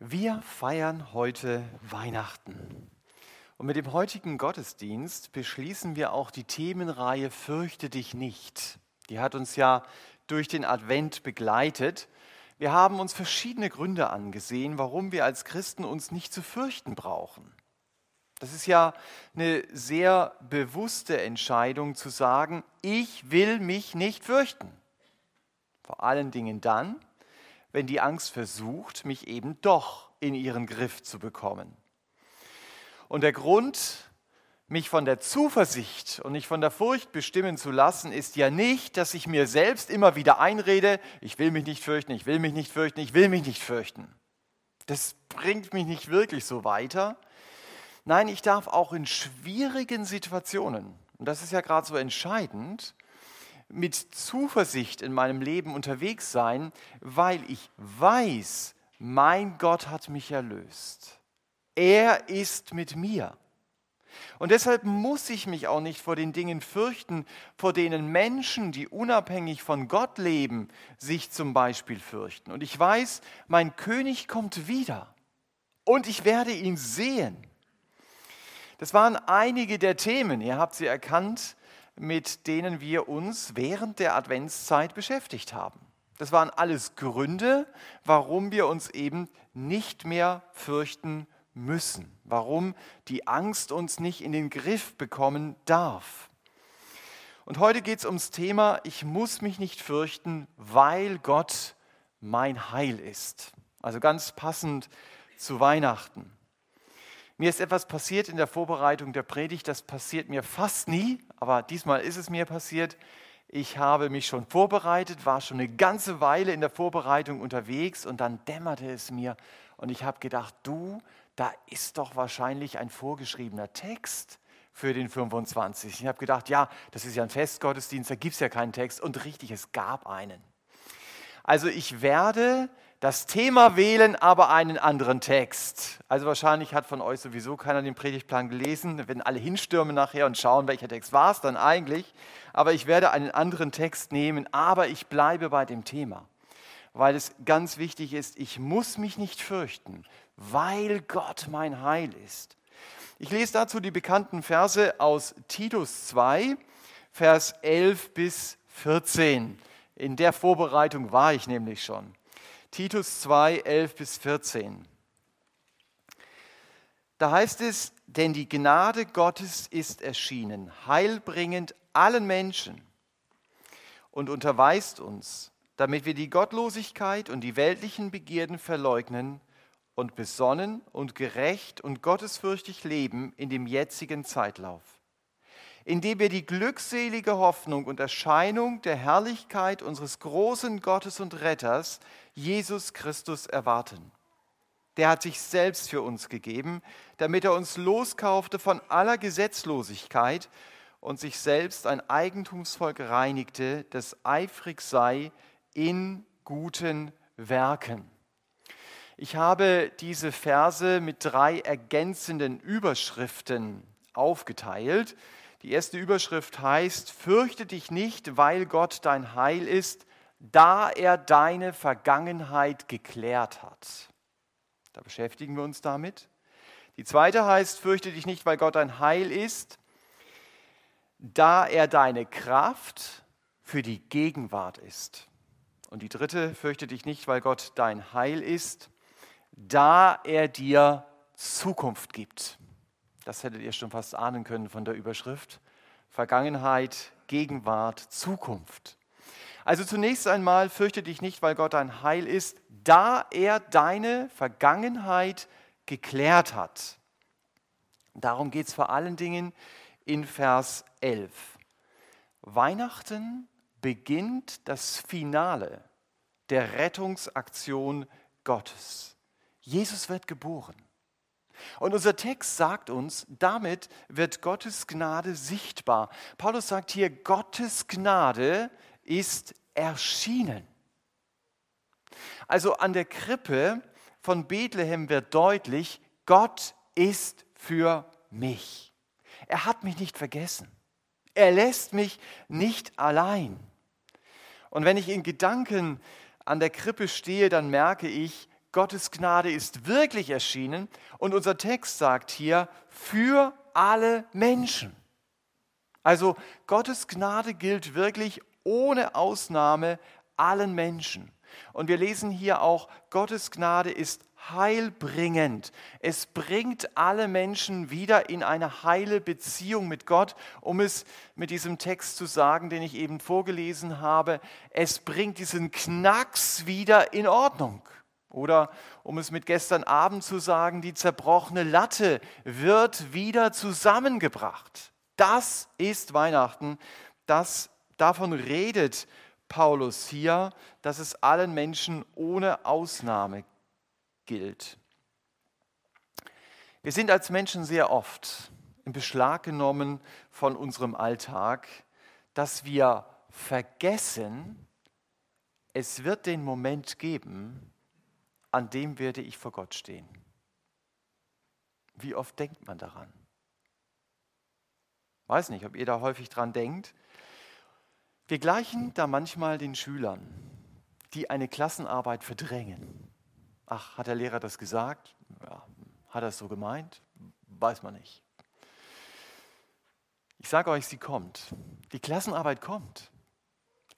Wir feiern heute Weihnachten. Und mit dem heutigen Gottesdienst beschließen wir auch die Themenreihe Fürchte dich nicht. Die hat uns ja durch den Advent begleitet. Wir haben uns verschiedene Gründe angesehen, warum wir als Christen uns nicht zu fürchten brauchen. Das ist ja eine sehr bewusste Entscheidung zu sagen, ich will mich nicht fürchten. Vor allen Dingen dann, wenn die Angst versucht, mich eben doch in ihren Griff zu bekommen. Und der Grund, mich von der Zuversicht und nicht von der Furcht bestimmen zu lassen, ist ja nicht, dass ich mir selbst immer wieder einrede, ich will mich nicht fürchten, ich will mich nicht fürchten, ich will mich nicht fürchten. Das bringt mich nicht wirklich so weiter. Nein, ich darf auch in schwierigen Situationen, und das ist ja gerade so entscheidend, mit Zuversicht in meinem Leben unterwegs sein, weil ich weiß, mein Gott hat mich erlöst. Er ist mit mir. Und deshalb muss ich mich auch nicht vor den Dingen fürchten, vor denen Menschen, die unabhängig von Gott leben, sich zum Beispiel fürchten. Und ich weiß, mein König kommt wieder und ich werde ihn sehen. Das waren einige der Themen, ihr habt sie erkannt, mit denen wir uns während der Adventszeit beschäftigt haben. Das waren alles Gründe, warum wir uns eben nicht mehr fürchten müssen, warum die Angst uns nicht in den Griff bekommen darf. Und heute geht es ums Thema, ich muss mich nicht fürchten, weil Gott mein Heil ist. Also ganz passend zu Weihnachten. Mir ist etwas passiert in der Vorbereitung der Predigt, das passiert mir fast nie, aber diesmal ist es mir passiert. Ich habe mich schon vorbereitet, war schon eine ganze Weile in der Vorbereitung unterwegs und dann dämmerte es mir und ich habe gedacht, du, da ist doch wahrscheinlich ein vorgeschriebener Text für den 25. Ich habe gedacht, ja, das ist ja ein Festgottesdienst, da gibt es ja keinen Text und richtig, es gab einen. Also ich werde das Thema wählen, aber einen anderen Text. Also wahrscheinlich hat von euch sowieso keiner den Predigtplan gelesen. Wir werden alle hinstürmen nachher und schauen, welcher Text war es dann eigentlich. Aber ich werde einen anderen Text nehmen, aber ich bleibe bei dem Thema, weil es ganz wichtig ist, ich muss mich nicht fürchten, weil Gott mein Heil ist. Ich lese dazu die bekannten Verse aus Titus 2, Vers 11 bis 14. In der Vorbereitung war ich nämlich schon. Titus 2, 11 bis 14. Da heißt es, denn die Gnade Gottes ist erschienen, heilbringend allen Menschen und unterweist uns, damit wir die Gottlosigkeit und die weltlichen Begierden verleugnen und besonnen und gerecht und gottesfürchtig leben in dem jetzigen Zeitlauf, indem wir die glückselige Hoffnung und Erscheinung der Herrlichkeit unseres großen Gottes und Retters, Jesus Christus erwarten. Der hat sich selbst für uns gegeben, damit er uns loskaufte von aller Gesetzlosigkeit und sich selbst ein Eigentumsvolk reinigte, das eifrig sei in guten Werken. Ich habe diese Verse mit drei ergänzenden Überschriften aufgeteilt. Die erste Überschrift heißt, fürchte dich nicht, weil Gott dein Heil ist, da er deine Vergangenheit geklärt hat. Da beschäftigen wir uns damit. Die zweite heißt, fürchte dich nicht, weil Gott ein Heil ist, da er deine Kraft für die Gegenwart ist. Und die dritte, fürchte dich nicht, weil Gott dein Heil ist, da er dir Zukunft gibt. Das hättet ihr schon fast ahnen können von der Überschrift. Vergangenheit, Gegenwart, Zukunft. Also zunächst einmal fürchte dich nicht, weil Gott ein Heil ist, da er deine Vergangenheit geklärt hat. Darum geht es vor allen Dingen in Vers 11. Weihnachten beginnt das Finale der Rettungsaktion Gottes. Jesus wird geboren. Und unser Text sagt uns, damit wird Gottes Gnade sichtbar. Paulus sagt hier, Gottes Gnade ist erschienen. Also an der Krippe von Bethlehem wird deutlich, Gott ist für mich. Er hat mich nicht vergessen. Er lässt mich nicht allein. Und wenn ich in Gedanken an der Krippe stehe, dann merke ich, Gottes Gnade ist wirklich erschienen und unser Text sagt hier, für alle Menschen. Also Gottes Gnade gilt wirklich ohne Ausnahme allen Menschen. Und wir lesen hier auch, Gottes Gnade ist heilbringend. Es bringt alle Menschen wieder in eine heile Beziehung mit Gott, um es mit diesem Text zu sagen, den ich eben vorgelesen habe. Es bringt diesen Knacks wieder in Ordnung. Oder um es mit gestern Abend zu sagen, die zerbrochene Latte wird wieder zusammengebracht. Das ist Weihnachten. Das, davon redet Paulus hier, dass es allen Menschen ohne Ausnahme gilt. Wir sind als Menschen sehr oft in Beschlag genommen von unserem Alltag, dass wir vergessen, es wird den Moment geben, an dem werde ich vor Gott stehen. Wie oft denkt man daran? Weiß nicht, ob ihr da häufig dran denkt. Wir gleichen da manchmal den Schülern, die eine Klassenarbeit verdrängen. Ach, hat der Lehrer das gesagt? Ja, hat er es so gemeint? Weiß man nicht. Ich sage euch, sie kommt. Die Klassenarbeit kommt.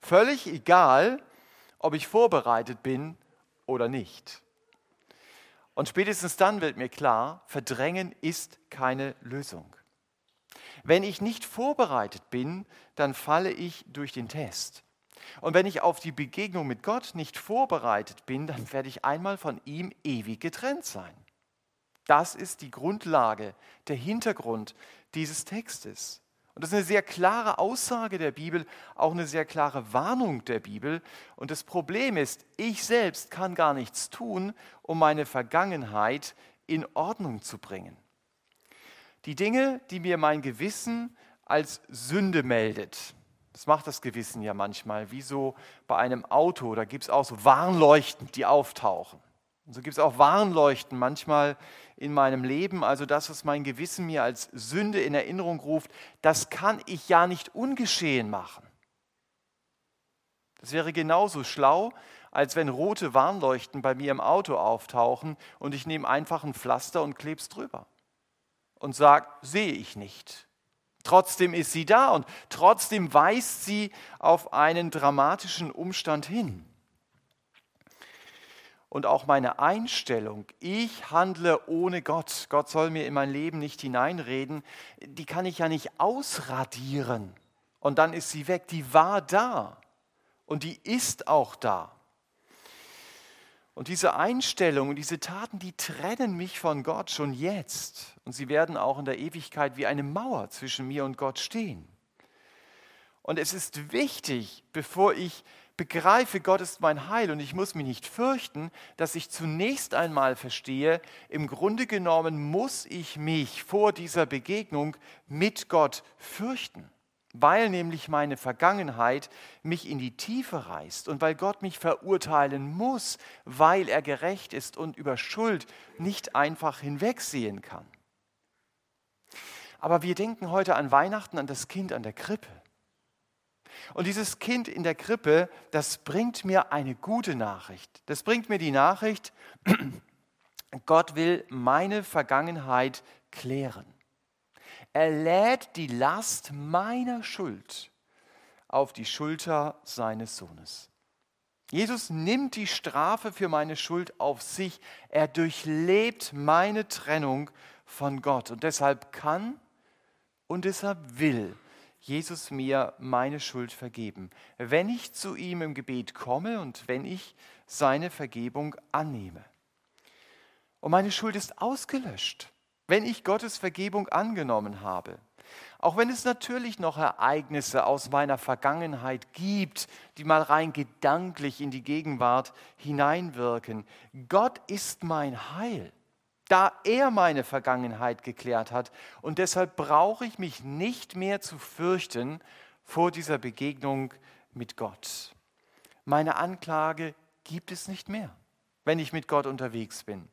Völlig egal, ob ich vorbereitet bin oder nicht. Und spätestens dann wird mir klar, verdrängen ist keine Lösung. Wenn ich nicht vorbereitet bin, dann falle ich durch den Test. Und wenn ich auf die Begegnung mit Gott nicht vorbereitet bin, dann werde ich einmal von ihm ewig getrennt sein. Das ist die Grundlage, der Hintergrund dieses Textes. Und das ist eine sehr klare Aussage der Bibel, auch eine sehr klare Warnung der Bibel. Und das Problem ist, ich selbst kann gar nichts tun, um meine Vergangenheit in Ordnung zu bringen. Die Dinge, die mir mein Gewissen als Sünde meldet, das macht das Gewissen ja manchmal, wie so bei einem Auto, da gibt es auch so Warnleuchten, die auftauchen. Und so gibt es auch Warnleuchten manchmal in meinem Leben, also das, was mein Gewissen mir als Sünde in Erinnerung ruft, das kann ich ja nicht ungeschehen machen. Das wäre genauso schlau, als wenn rote Warnleuchten bei mir im Auto auftauchen und ich nehme einfach ein Pflaster und klebe es drüber und sage, sehe ich nicht. Trotzdem ist sie da und trotzdem weist sie auf einen dramatischen Umstand hin und auch meine Einstellung, ich handle ohne Gott, Gott soll mir in mein Leben nicht hineinreden, die kann ich ja nicht ausradieren. Und dann ist sie weg. Die war da und die ist auch da. Und diese Einstellung und diese Taten, die trennen mich von Gott schon jetzt. Und sie werden auch in der Ewigkeit wie eine Mauer zwischen mir und Gott stehen. Und es ist wichtig, bevor ich begreife, Gott ist mein Heil und ich muss mich nicht fürchten, dass ich zunächst einmal verstehe, im Grunde genommen muss ich mich vor dieser Begegnung mit Gott fürchten, weil nämlich meine Vergangenheit mich in die Tiefe reißt und weil Gott mich verurteilen muss, weil er gerecht ist und über Schuld nicht einfach hinwegsehen kann. Aber wir denken heute an Weihnachten, an das Kind an der Krippe. Und dieses Kind in der Krippe, das bringt mir eine gute Nachricht. Das bringt mir die Nachricht, Gott will meine Vergangenheit klären. Er lädt die Last meiner Schuld auf die Schulter seines Sohnes. Jesus nimmt die Strafe für meine Schuld auf sich. Er durchlebt meine Trennung von Gott. Und deshalb kann und deshalb will Jesus mir meine Schuld vergeben, wenn ich zu ihm im Gebet komme und wenn ich seine Vergebung annehme. Und meine Schuld ist ausgelöscht, wenn ich Gottes Vergebung angenommen habe. Auch wenn es natürlich noch Ereignisse aus meiner Vergangenheit gibt, die mal rein gedanklich in die Gegenwart hineinwirken. Gott ist mein Heil da er meine Vergangenheit geklärt hat. Und deshalb brauche ich mich nicht mehr zu fürchten vor dieser Begegnung mit Gott. Meine Anklage gibt es nicht mehr, wenn ich mit Gott unterwegs bin.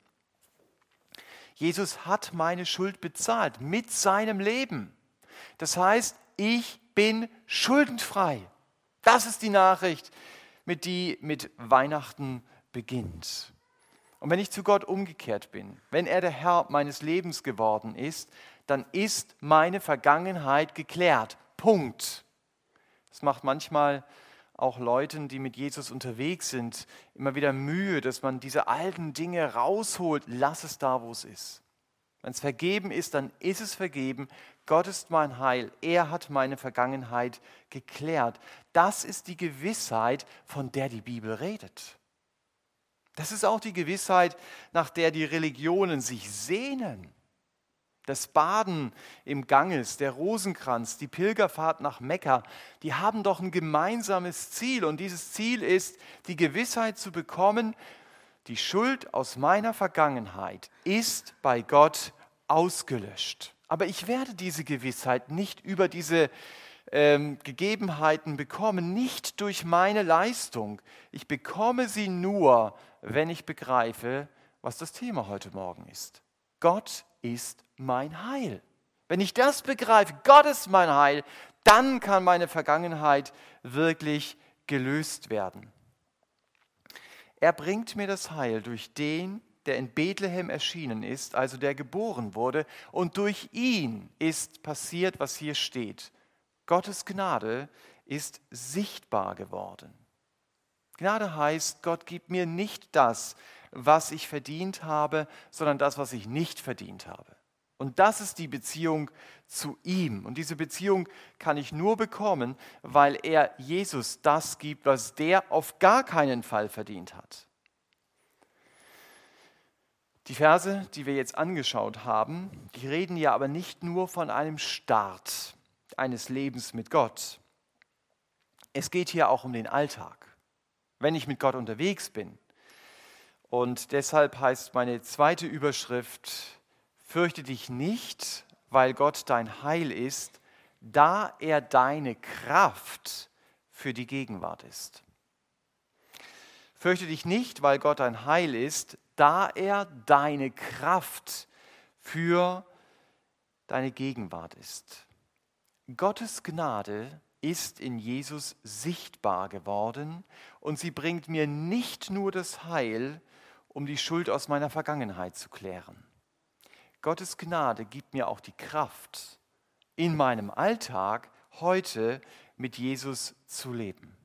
Jesus hat meine Schuld bezahlt mit seinem Leben. Das heißt, ich bin schuldenfrei. Das ist die Nachricht, mit die mit Weihnachten beginnt. Und wenn ich zu Gott umgekehrt bin, wenn er der Herr meines Lebens geworden ist, dann ist meine Vergangenheit geklärt. Punkt. Es macht manchmal auch Leuten, die mit Jesus unterwegs sind, immer wieder Mühe, dass man diese alten Dinge rausholt. Lass es da, wo es ist. Wenn es vergeben ist, dann ist es vergeben. Gott ist mein Heil. Er hat meine Vergangenheit geklärt. Das ist die Gewissheit, von der die Bibel redet. Das ist auch die Gewissheit, nach der die Religionen sich sehnen. Das Baden im Ganges, der Rosenkranz, die Pilgerfahrt nach Mekka, die haben doch ein gemeinsames Ziel. Und dieses Ziel ist, die Gewissheit zu bekommen, die Schuld aus meiner Vergangenheit ist bei Gott ausgelöscht. Aber ich werde diese Gewissheit nicht über diese ähm, Gegebenheiten bekommen, nicht durch meine Leistung. Ich bekomme sie nur, wenn ich begreife, was das Thema heute Morgen ist. Gott ist mein Heil. Wenn ich das begreife, Gott ist mein Heil, dann kann meine Vergangenheit wirklich gelöst werden. Er bringt mir das Heil durch den, der in Bethlehem erschienen ist, also der geboren wurde, und durch ihn ist passiert, was hier steht. Gottes Gnade ist sichtbar geworden. Gnade heißt, Gott gibt mir nicht das, was ich verdient habe, sondern das, was ich nicht verdient habe. Und das ist die Beziehung zu ihm. Und diese Beziehung kann ich nur bekommen, weil er Jesus das gibt, was der auf gar keinen Fall verdient hat. Die Verse, die wir jetzt angeschaut haben, die reden ja aber nicht nur von einem Start eines Lebens mit Gott. Es geht hier auch um den Alltag. Wenn ich mit Gott unterwegs bin. Und deshalb heißt meine zweite Überschrift, Fürchte dich nicht, weil Gott dein Heil ist, da er deine Kraft für die Gegenwart ist. Fürchte dich nicht, weil Gott dein Heil ist, da er deine Kraft für deine Gegenwart ist. Gottes Gnade ist in Jesus sichtbar geworden und sie bringt mir nicht nur das Heil, um die Schuld aus meiner Vergangenheit zu klären. Gottes Gnade gibt mir auch die Kraft, in meinem Alltag heute mit Jesus zu leben.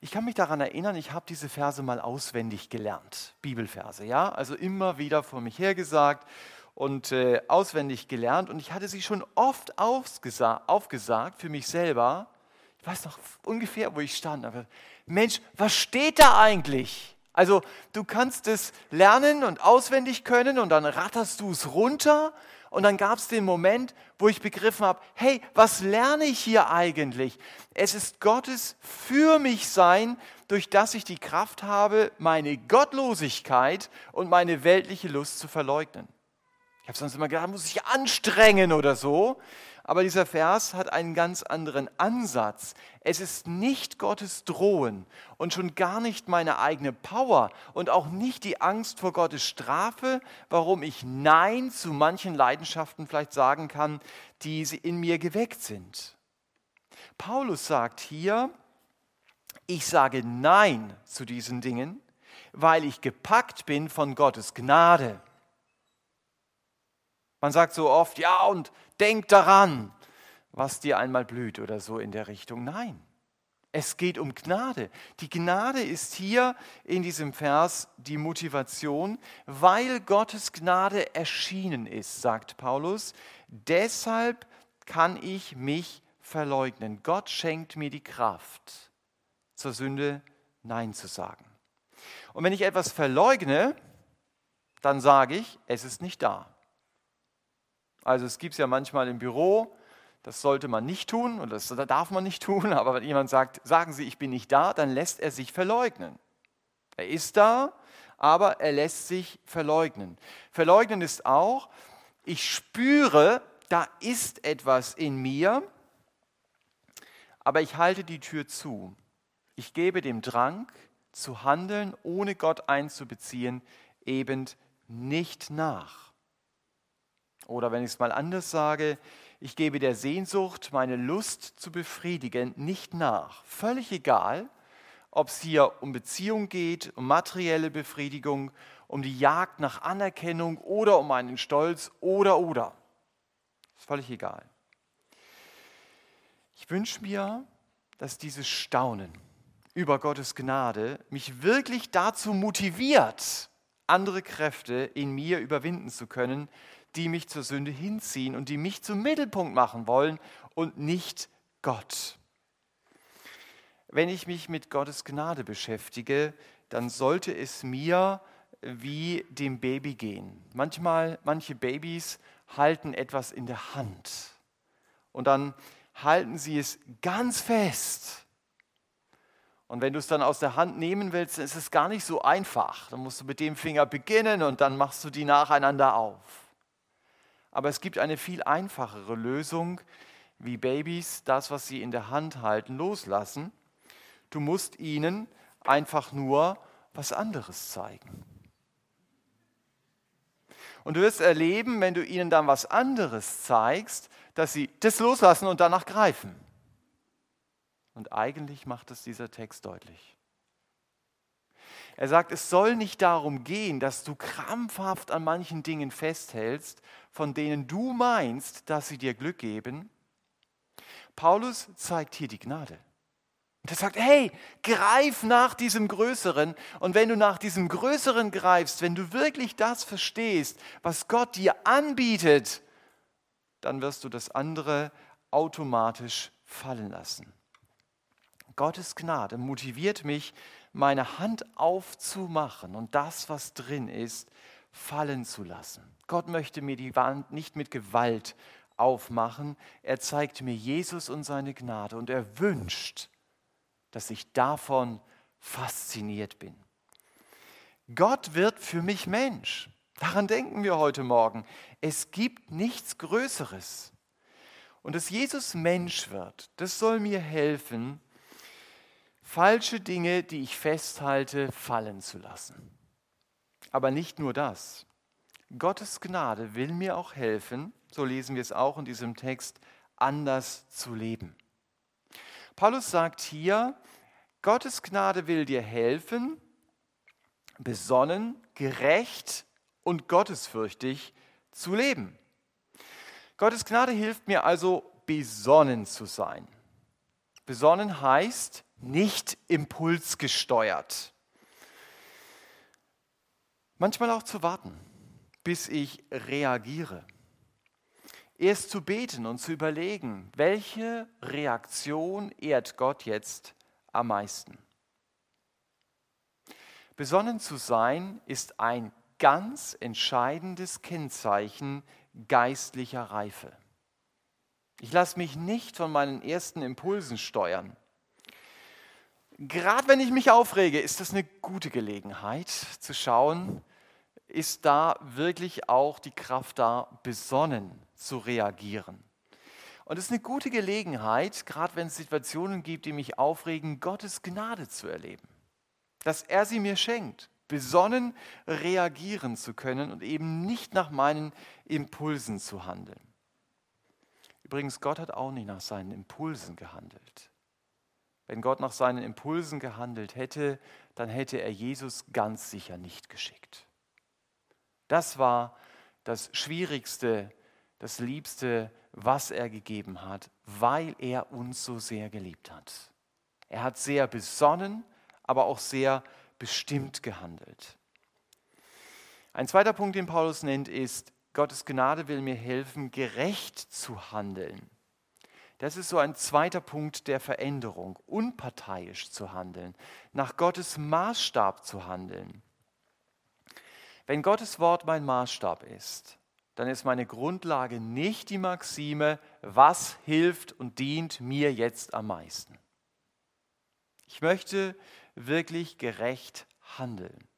Ich kann mich daran erinnern, ich habe diese Verse mal auswendig gelernt, Bibelverse, ja, also immer wieder vor mich hergesagt und äh, auswendig gelernt und ich hatte sie schon oft aufgesagt für mich selber. Ich weiß noch ungefähr, wo ich stand, aber Mensch, was steht da eigentlich? Also du kannst es lernen und auswendig können und dann ratterst du es runter und dann gab es den Moment, wo ich begriffen habe, hey, was lerne ich hier eigentlich? Es ist Gottes für mich sein, durch das ich die Kraft habe, meine Gottlosigkeit und meine weltliche Lust zu verleugnen. Ich habe sonst immer gedacht, muss ich anstrengen oder so. Aber dieser Vers hat einen ganz anderen Ansatz. Es ist nicht Gottes Drohen und schon gar nicht meine eigene Power und auch nicht die Angst vor Gottes Strafe, warum ich Nein zu manchen Leidenschaften vielleicht sagen kann, die in mir geweckt sind. Paulus sagt hier, ich sage Nein zu diesen Dingen, weil ich gepackt bin von Gottes Gnade. Man sagt so oft, ja, und denk daran, was dir einmal blüht oder so in der Richtung. Nein, es geht um Gnade. Die Gnade ist hier in diesem Vers die Motivation, weil Gottes Gnade erschienen ist, sagt Paulus. Deshalb kann ich mich verleugnen. Gott schenkt mir die Kraft, zur Sünde Nein zu sagen. Und wenn ich etwas verleugne, dann sage ich, es ist nicht da. Also es gibt es ja manchmal im Büro, das sollte man nicht tun und das darf man nicht tun, aber wenn jemand sagt, sagen Sie, ich bin nicht da, dann lässt er sich verleugnen. Er ist da, aber er lässt sich verleugnen. Verleugnen ist auch, ich spüre, da ist etwas in mir, aber ich halte die Tür zu. Ich gebe dem Drang zu handeln, ohne Gott einzubeziehen, eben nicht nach. Oder wenn ich es mal anders sage, ich gebe der Sehnsucht, meine Lust zu befriedigen, nicht nach. Völlig egal, ob es hier um Beziehung geht, um materielle Befriedigung, um die Jagd nach Anerkennung oder um einen Stolz oder oder. Ist völlig egal. Ich wünsche mir, dass dieses Staunen über Gottes Gnade mich wirklich dazu motiviert, andere Kräfte in mir überwinden zu können, die mich zur Sünde hinziehen und die mich zum Mittelpunkt machen wollen und nicht Gott. Wenn ich mich mit Gottes Gnade beschäftige, dann sollte es mir wie dem Baby gehen. Manchmal, manche Babys halten etwas in der Hand und dann halten sie es ganz fest. Und wenn du es dann aus der Hand nehmen willst, dann ist es gar nicht so einfach. Dann musst du mit dem Finger beginnen und dann machst du die nacheinander auf. Aber es gibt eine viel einfachere Lösung, wie Babys das, was sie in der Hand halten, loslassen. Du musst ihnen einfach nur was anderes zeigen. Und du wirst erleben, wenn du ihnen dann was anderes zeigst, dass sie das loslassen und danach greifen. Und eigentlich macht es dieser Text deutlich. Er sagt, es soll nicht darum gehen, dass du krampfhaft an manchen Dingen festhältst, von denen du meinst, dass sie dir Glück geben. Paulus zeigt hier die Gnade. Er sagt, hey, greif nach diesem Größeren. Und wenn du nach diesem Größeren greifst, wenn du wirklich das verstehst, was Gott dir anbietet, dann wirst du das andere automatisch fallen lassen. Gottes Gnade motiviert mich, meine Hand aufzumachen und das, was drin ist, fallen zu lassen. Gott möchte mir die Wand nicht mit Gewalt aufmachen. Er zeigt mir Jesus und seine Gnade und er wünscht, dass ich davon fasziniert bin. Gott wird für mich Mensch. Daran denken wir heute Morgen. Es gibt nichts Größeres. Und dass Jesus Mensch wird, das soll mir helfen, falsche Dinge, die ich festhalte, fallen zu lassen. Aber nicht nur das. Gottes Gnade will mir auch helfen, so lesen wir es auch in diesem Text, anders zu leben. Paulus sagt hier, Gottes Gnade will dir helfen, besonnen, gerecht und gottesfürchtig zu leben. Gottes Gnade hilft mir also, besonnen zu sein. Besonnen heißt, nicht impulsgesteuert. Manchmal auch zu warten, bis ich reagiere. Erst zu beten und zu überlegen, welche Reaktion ehrt Gott jetzt am meisten. Besonnen zu sein ist ein ganz entscheidendes Kennzeichen geistlicher Reife. Ich lasse mich nicht von meinen ersten Impulsen steuern gerade wenn ich mich aufrege, ist das eine gute Gelegenheit zu schauen, ist da wirklich auch die Kraft da, besonnen zu reagieren. Und es ist eine gute Gelegenheit, gerade wenn es Situationen gibt, die mich aufregen, Gottes Gnade zu erleben. Dass er sie mir schenkt, besonnen reagieren zu können und eben nicht nach meinen Impulsen zu handeln. Übrigens, Gott hat auch nicht nach seinen Impulsen gehandelt. Wenn Gott nach seinen Impulsen gehandelt hätte, dann hätte er Jesus ganz sicher nicht geschickt. Das war das Schwierigste, das Liebste, was er gegeben hat, weil er uns so sehr geliebt hat. Er hat sehr besonnen, aber auch sehr bestimmt gehandelt. Ein zweiter Punkt, den Paulus nennt, ist, Gottes Gnade will mir helfen, gerecht zu handeln. Das ist so ein zweiter Punkt der Veränderung, unparteiisch zu handeln, nach Gottes Maßstab zu handeln. Wenn Gottes Wort mein Maßstab ist, dann ist meine Grundlage nicht die Maxime, was hilft und dient mir jetzt am meisten. Ich möchte wirklich gerecht handeln.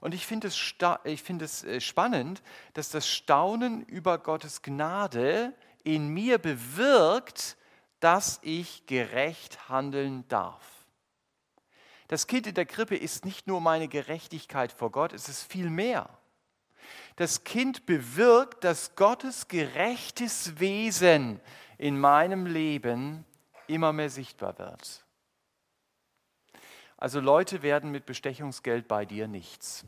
Und ich finde es, find es äh, spannend, dass das Staunen über Gottes Gnade in mir bewirkt, dass ich gerecht handeln darf. Das Kind in der Krippe ist nicht nur meine Gerechtigkeit vor Gott, es ist viel mehr. Das Kind bewirkt, dass Gottes gerechtes Wesen in meinem Leben immer mehr sichtbar wird. Also Leute werden mit Bestechungsgeld bei dir nichts.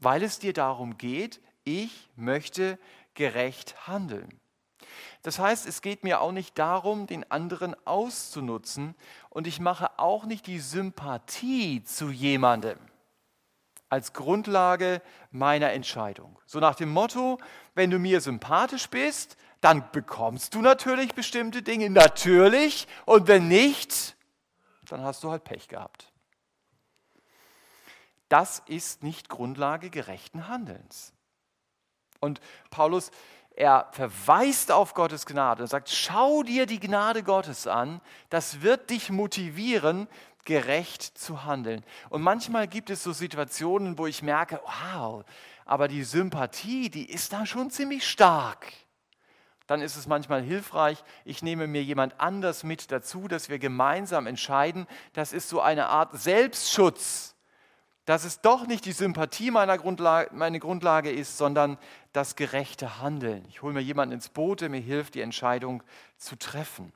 weil es dir darum geht, ich möchte gerecht handeln. Das heißt, es geht mir auch nicht darum, den anderen auszunutzen und ich mache auch nicht die Sympathie zu jemandem als Grundlage meiner Entscheidung. So nach dem Motto, wenn du mir sympathisch bist, dann bekommst du natürlich bestimmte Dinge, natürlich, und wenn nicht, dann hast du halt Pech gehabt. Das ist nicht Grundlage gerechten Handelns. Und Paulus, er verweist auf Gottes Gnade und sagt, schau dir die Gnade Gottes an, das wird dich motivieren, gerecht zu handeln. Und manchmal gibt es so Situationen, wo ich merke, wow, aber die Sympathie, die ist da schon ziemlich stark. Dann ist es manchmal hilfreich, ich nehme mir jemand anders mit dazu, dass wir gemeinsam entscheiden. Das ist so eine Art Selbstschutz dass es doch nicht die Sympathie meiner Grundlage, meine Grundlage ist, sondern das gerechte Handeln. Ich hole mir jemanden ins Boot, der mir hilft, die Entscheidung zu treffen.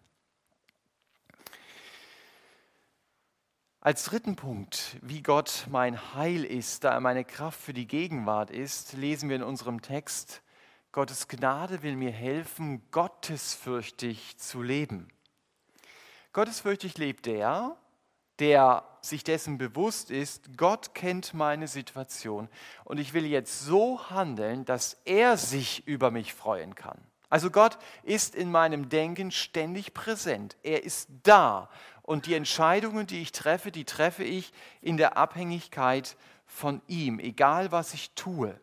Als dritten Punkt, wie Gott mein Heil ist, da er meine Kraft für die Gegenwart ist, lesen wir in unserem Text, Gottes Gnade will mir helfen, gottesfürchtig zu leben. Gottesfürchtig lebt der, der sich dessen bewusst ist, Gott kennt meine Situation und ich will jetzt so handeln, dass er sich über mich freuen kann. Also Gott ist in meinem Denken ständig präsent. Er ist da und die Entscheidungen, die ich treffe, die treffe ich in der Abhängigkeit von ihm, egal was ich tue.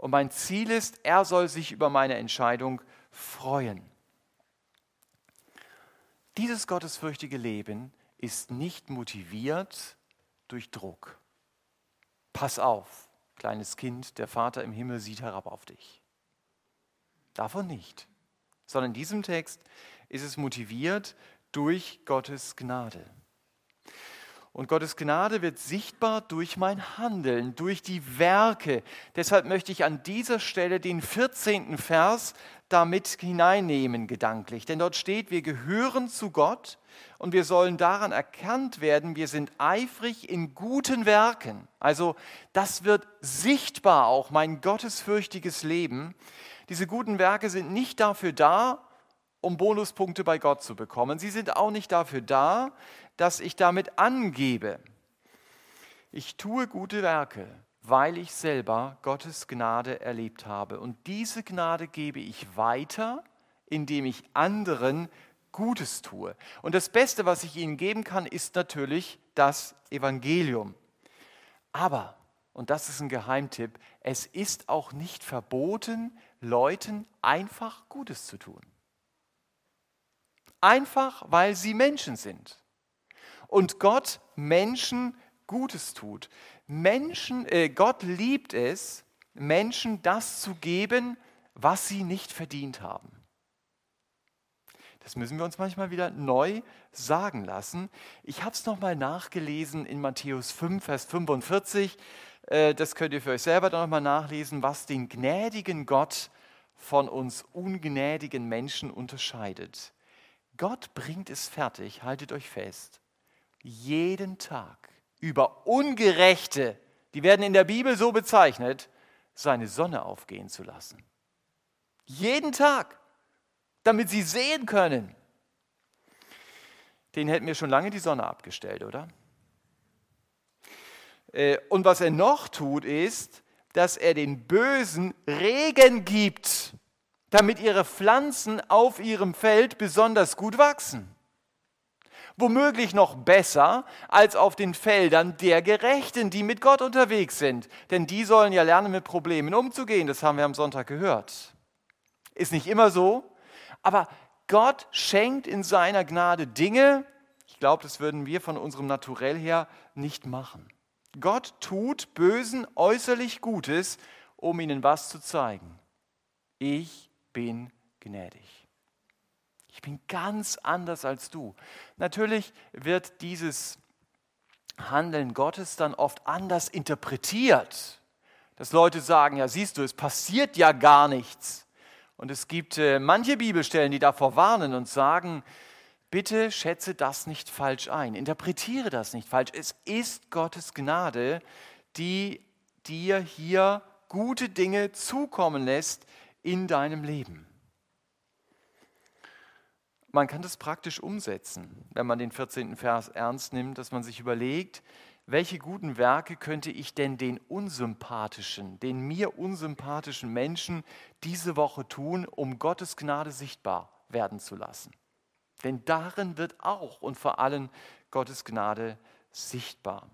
Und mein Ziel ist, er soll sich über meine Entscheidung freuen. Dieses gottesfürchtige Leben ist nicht motiviert durch Druck. Pass auf, kleines Kind, der Vater im Himmel sieht herab auf dich. Davon nicht, sondern in diesem Text ist es motiviert durch Gottes Gnade. Und Gottes Gnade wird sichtbar durch mein Handeln, durch die Werke. Deshalb möchte ich an dieser Stelle den 14. Vers damit hineinnehmen, gedanklich. Denn dort steht, wir gehören zu Gott und wir sollen daran erkannt werden, wir sind eifrig in guten Werken. Also das wird sichtbar auch, mein gottesfürchtiges Leben. Diese guten Werke sind nicht dafür da, um Bonuspunkte bei Gott zu bekommen. Sie sind auch nicht dafür da, dass ich damit angebe. Ich tue gute Werke, weil ich selber Gottes Gnade erlebt habe. Und diese Gnade gebe ich weiter, indem ich anderen Gutes tue. Und das Beste, was ich ihnen geben kann, ist natürlich das Evangelium. Aber, und das ist ein Geheimtipp, es ist auch nicht verboten, Leuten einfach Gutes zu tun. Einfach weil sie Menschen sind. Und Gott Menschen Gutes tut. Menschen, äh, Gott liebt es, Menschen das zu geben, was sie nicht verdient haben. Das müssen wir uns manchmal wieder neu sagen lassen. Ich habe es nochmal nachgelesen in Matthäus 5, Vers 45. Äh, das könnt ihr für euch selber nochmal nachlesen, was den gnädigen Gott von uns ungnädigen Menschen unterscheidet. Gott bringt es fertig, haltet euch fest, jeden Tag über Ungerechte, die werden in der Bibel so bezeichnet, seine Sonne aufgehen zu lassen. Jeden Tag, damit sie sehen können. Den hätten wir schon lange die Sonne abgestellt, oder? Äh, und was er noch tut, ist, dass er den Bösen Regen gibt damit ihre Pflanzen auf ihrem Feld besonders gut wachsen. Womöglich noch besser als auf den Feldern der Gerechten, die mit Gott unterwegs sind. Denn die sollen ja lernen, mit Problemen umzugehen. Das haben wir am Sonntag gehört. Ist nicht immer so, aber Gott schenkt in seiner Gnade Dinge, ich glaube, das würden wir von unserem Naturell her nicht machen. Gott tut Bösen äußerlich Gutes, um ihnen was zu zeigen. Ich bin gnädig. Ich bin ganz anders als du. Natürlich wird dieses Handeln Gottes dann oft anders interpretiert. Dass Leute sagen, ja siehst du, es passiert ja gar nichts. Und es gibt äh, manche Bibelstellen, die davor warnen und sagen, bitte schätze das nicht falsch ein, interpretiere das nicht falsch. Es ist Gottes Gnade, die dir hier gute Dinge zukommen lässt in deinem Leben. Man kann das praktisch umsetzen, wenn man den 14. Vers ernst nimmt, dass man sich überlegt, welche guten Werke könnte ich denn den unsympathischen, den mir unsympathischen Menschen diese Woche tun, um Gottes Gnade sichtbar werden zu lassen. Denn darin wird auch und vor allem Gottes Gnade sichtbar.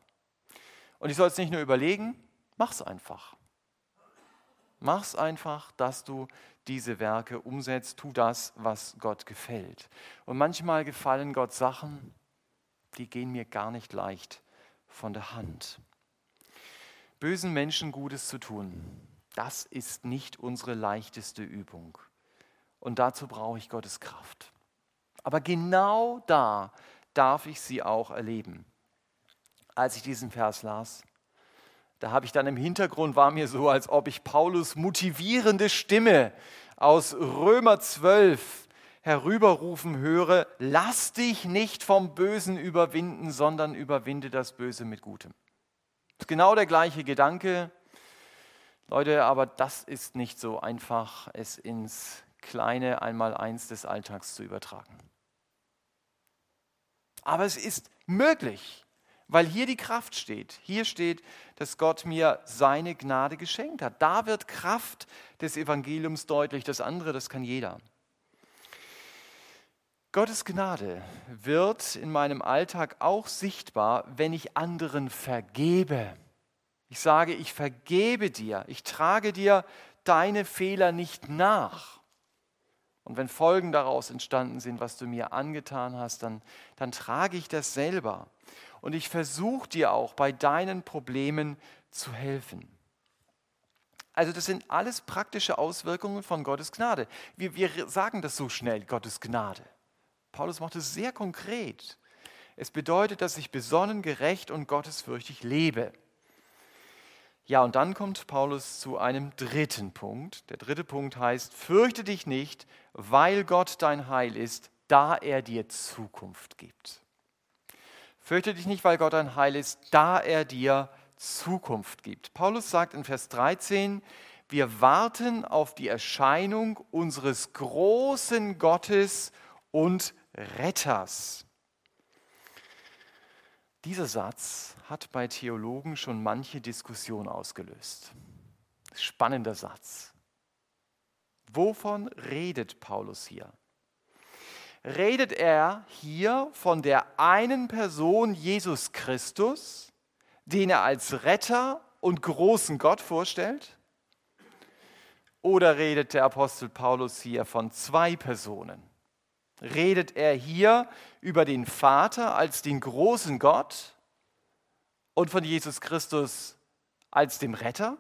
Und ich soll es nicht nur überlegen, mach's einfach. Mach's einfach, dass du diese Werke umsetzt. Tu das, was Gott gefällt. Und manchmal gefallen Gott Sachen, die gehen mir gar nicht leicht von der Hand. Bösen Menschen Gutes zu tun, das ist nicht unsere leichteste Übung. Und dazu brauche ich Gottes Kraft. Aber genau da darf ich sie auch erleben. Als ich diesen Vers las, da habe ich dann im Hintergrund, war mir so, als ob ich Paulus motivierende Stimme aus Römer 12 herüberrufen höre, lass dich nicht vom Bösen überwinden, sondern überwinde das Böse mit Gutem. Das ist genau der gleiche Gedanke. Leute, aber das ist nicht so einfach, es ins kleine Einmaleins des Alltags zu übertragen. Aber es ist möglich. Weil hier die Kraft steht. Hier steht, dass Gott mir seine Gnade geschenkt hat. Da wird Kraft des Evangeliums deutlich. Das andere, das kann jeder. Gottes Gnade wird in meinem Alltag auch sichtbar, wenn ich anderen vergebe. Ich sage, ich vergebe dir, ich trage dir deine Fehler nicht nach. Und wenn Folgen daraus entstanden sind, was du mir angetan hast, dann, dann trage ich das selber und ich versuche dir auch bei deinen Problemen zu helfen. Also das sind alles praktische Auswirkungen von Gottes Gnade. Wir, wir sagen das so schnell, Gottes Gnade. Paulus macht es sehr konkret. Es bedeutet, dass ich besonnen, gerecht und gottesfürchtig lebe. Ja, und dann kommt Paulus zu einem dritten Punkt. Der dritte Punkt heißt, fürchte dich nicht, weil Gott dein Heil ist, da er dir Zukunft gibt. Fürchte dich nicht, weil Gott ein Heil ist, da er dir Zukunft gibt. Paulus sagt in Vers 13, wir warten auf die Erscheinung unseres großen Gottes und Retters. Dieser Satz hat bei Theologen schon manche Diskussion ausgelöst. Spannender Satz. Wovon redet Paulus hier? Redet er hier von der einen Person Jesus Christus, den er als Retter und großen Gott vorstellt? Oder redet der Apostel Paulus hier von zwei Personen? Redet er hier über den Vater als den großen Gott und von Jesus Christus als dem Retter?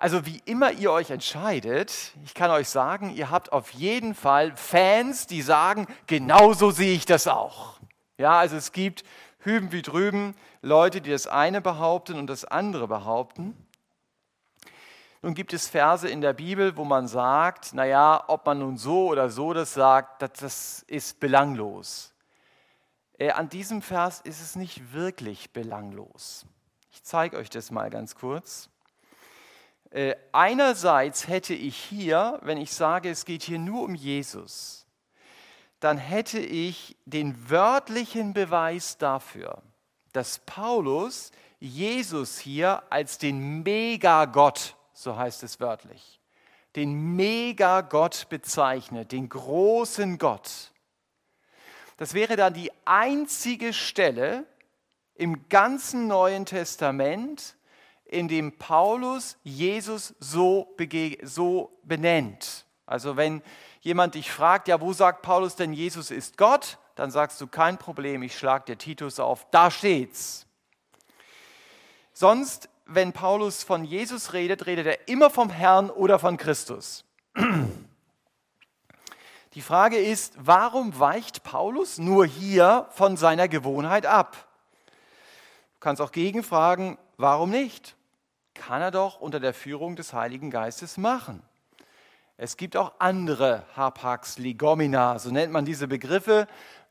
Also wie immer ihr euch entscheidet, ich kann euch sagen, ihr habt auf jeden Fall Fans, die sagen, genauso sehe ich das auch. Ja, also es gibt hüben wie drüben Leute, die das eine behaupten und das andere behaupten. Nun gibt es Verse in der Bibel, wo man sagt, naja, ob man nun so oder so das sagt, das, das ist belanglos. Äh, an diesem Vers ist es nicht wirklich belanglos. Ich zeige euch das mal ganz kurz. Äh, einerseits hätte ich hier, wenn ich sage, es geht hier nur um Jesus, dann hätte ich den wörtlichen Beweis dafür, dass Paulus Jesus hier als den Megagott, so heißt es wörtlich, den Megagott bezeichnet, den großen Gott. Das wäre dann die einzige Stelle im ganzen Neuen Testament, in dem Paulus Jesus so, so benennt. Also wenn jemand dich fragt, ja, wo sagt Paulus denn, Jesus ist Gott? Dann sagst du, kein Problem, ich schlage dir Titus auf, da steht's. Sonst, wenn Paulus von Jesus redet, redet er immer vom Herrn oder von Christus. Die Frage ist, warum weicht Paulus nur hier von seiner Gewohnheit ab? Du kannst auch gegenfragen, warum nicht? Kann er doch unter der Führung des Heiligen Geistes machen. Es gibt auch andere Hapax Legomina, so nennt man diese Begriffe,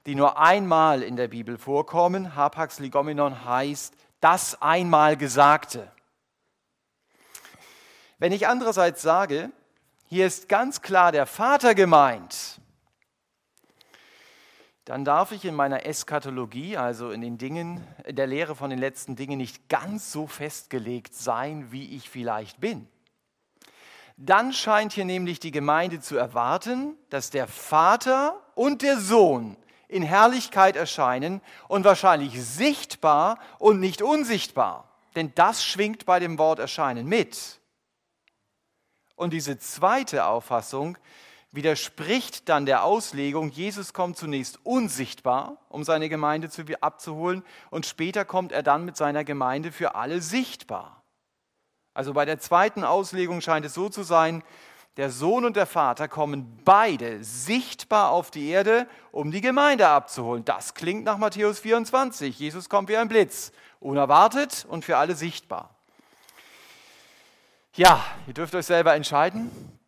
die nur einmal in der Bibel vorkommen. Hapax Legomenon heißt Das einmal Gesagte. Wenn ich andererseits sage, hier ist ganz klar der Vater gemeint, dann darf ich in meiner Eschatologie, also in den Dingen, in der Lehre von den letzten Dingen, nicht ganz so festgelegt sein, wie ich vielleicht bin. Dann scheint hier nämlich die Gemeinde zu erwarten, dass der Vater und der Sohn in Herrlichkeit erscheinen und wahrscheinlich sichtbar und nicht unsichtbar. Denn das schwingt bei dem Wort erscheinen mit. Und diese zweite Auffassung widerspricht dann der Auslegung, Jesus kommt zunächst unsichtbar, um seine Gemeinde abzuholen, und später kommt er dann mit seiner Gemeinde für alle sichtbar. Also bei der zweiten Auslegung scheint es so zu sein, der Sohn und der Vater kommen beide sichtbar auf die Erde, um die Gemeinde abzuholen. Das klingt nach Matthäus 24. Jesus kommt wie ein Blitz, unerwartet und für alle sichtbar. Ja, ihr dürft euch selber entscheiden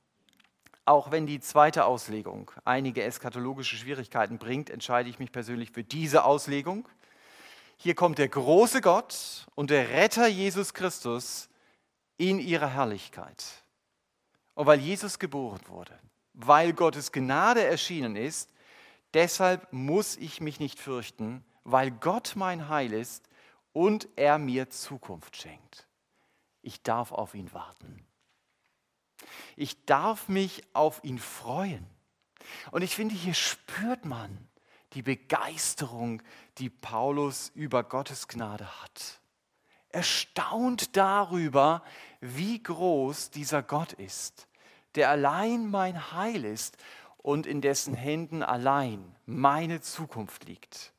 auch wenn die zweite Auslegung einige eskatologische Schwierigkeiten bringt, entscheide ich mich persönlich für diese Auslegung. Hier kommt der große Gott und der Retter Jesus Christus in ihrer Herrlichkeit. Und weil Jesus geboren wurde, weil Gottes Gnade erschienen ist, deshalb muss ich mich nicht fürchten, weil Gott mein Heil ist und er mir Zukunft schenkt. Ich darf auf ihn warten. Ich darf mich auf ihn freuen. Und ich finde, hier spürt man die Begeisterung, die Paulus über Gottes Gnade hat. Er staunt darüber, wie groß dieser Gott ist, der allein mein Heil ist und in dessen Händen allein meine Zukunft liegt.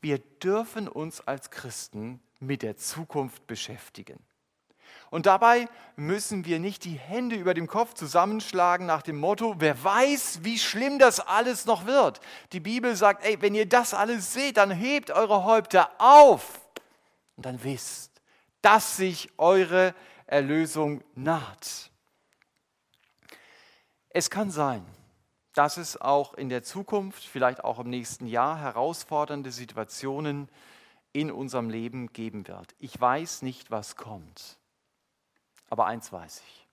Wir dürfen uns als Christen mit der Zukunft beschäftigen. Und dabei müssen wir nicht die Hände über dem Kopf zusammenschlagen nach dem Motto, wer weiß, wie schlimm das alles noch wird. Die Bibel sagt, ey, wenn ihr das alles seht, dann hebt eure Häupter auf und dann wisst, dass sich eure Erlösung naht. Es kann sein, dass es auch in der Zukunft, vielleicht auch im nächsten Jahr, herausfordernde Situationen in unserem Leben geben wird. Ich weiß nicht, was kommt. Aber eins weiß ich,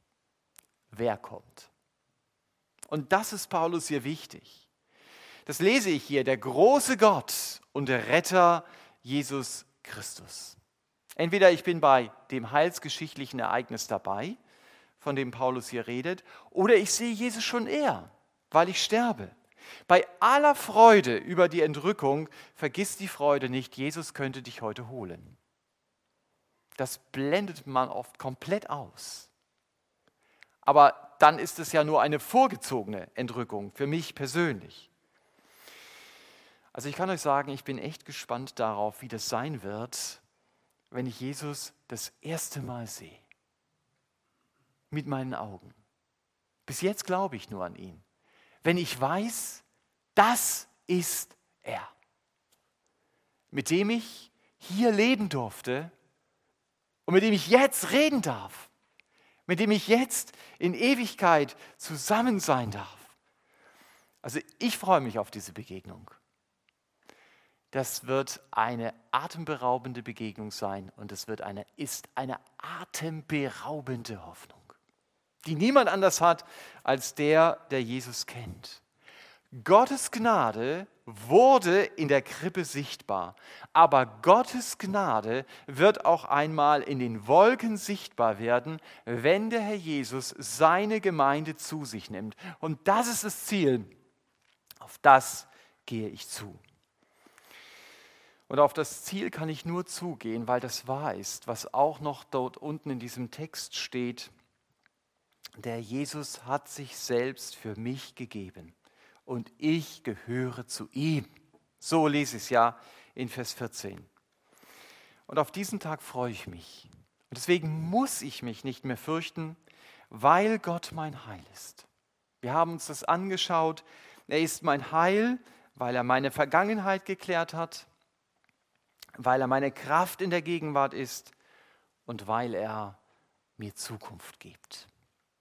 wer kommt. Und das ist Paulus hier wichtig. Das lese ich hier, der große Gott und der Retter Jesus Christus. Entweder ich bin bei dem heilsgeschichtlichen Ereignis dabei, von dem Paulus hier redet, oder ich sehe Jesus schon eher, weil ich sterbe. Bei aller Freude über die Entrückung vergiss die Freude nicht, Jesus könnte dich heute holen das blendet man oft komplett aus. Aber dann ist es ja nur eine vorgezogene Entrückung für mich persönlich. Also ich kann euch sagen, ich bin echt gespannt darauf, wie das sein wird, wenn ich Jesus das erste Mal sehe. Mit meinen Augen. Bis jetzt glaube ich nur an ihn. Wenn ich weiß, das ist er, mit dem ich hier leben durfte und mit dem ich jetzt reden darf, mit dem ich jetzt in Ewigkeit zusammen sein darf. Also ich freue mich auf diese Begegnung. Das wird eine atemberaubende Begegnung sein und es wird eine, ist eine atemberaubende Hoffnung, die niemand anders hat als der, der Jesus kennt. Gottes Gnade wurde in der Krippe sichtbar, aber Gottes Gnade wird auch einmal in den Wolken sichtbar werden, wenn der Herr Jesus seine Gemeinde zu sich nimmt. Und das ist das Ziel. Auf das gehe ich zu. Und auf das Ziel kann ich nur zugehen, weil das wahr ist, was auch noch dort unten in diesem Text steht. Der Jesus hat sich selbst für mich gegeben und ich gehöre zu ihm. So lese ich es ja in Vers 14. Und auf diesen Tag freue ich mich. Und deswegen muss ich mich nicht mehr fürchten, weil Gott mein Heil ist. Wir haben uns das angeschaut. Er ist mein Heil, weil er meine Vergangenheit geklärt hat, weil er meine Kraft in der Gegenwart ist und weil er mir Zukunft gibt.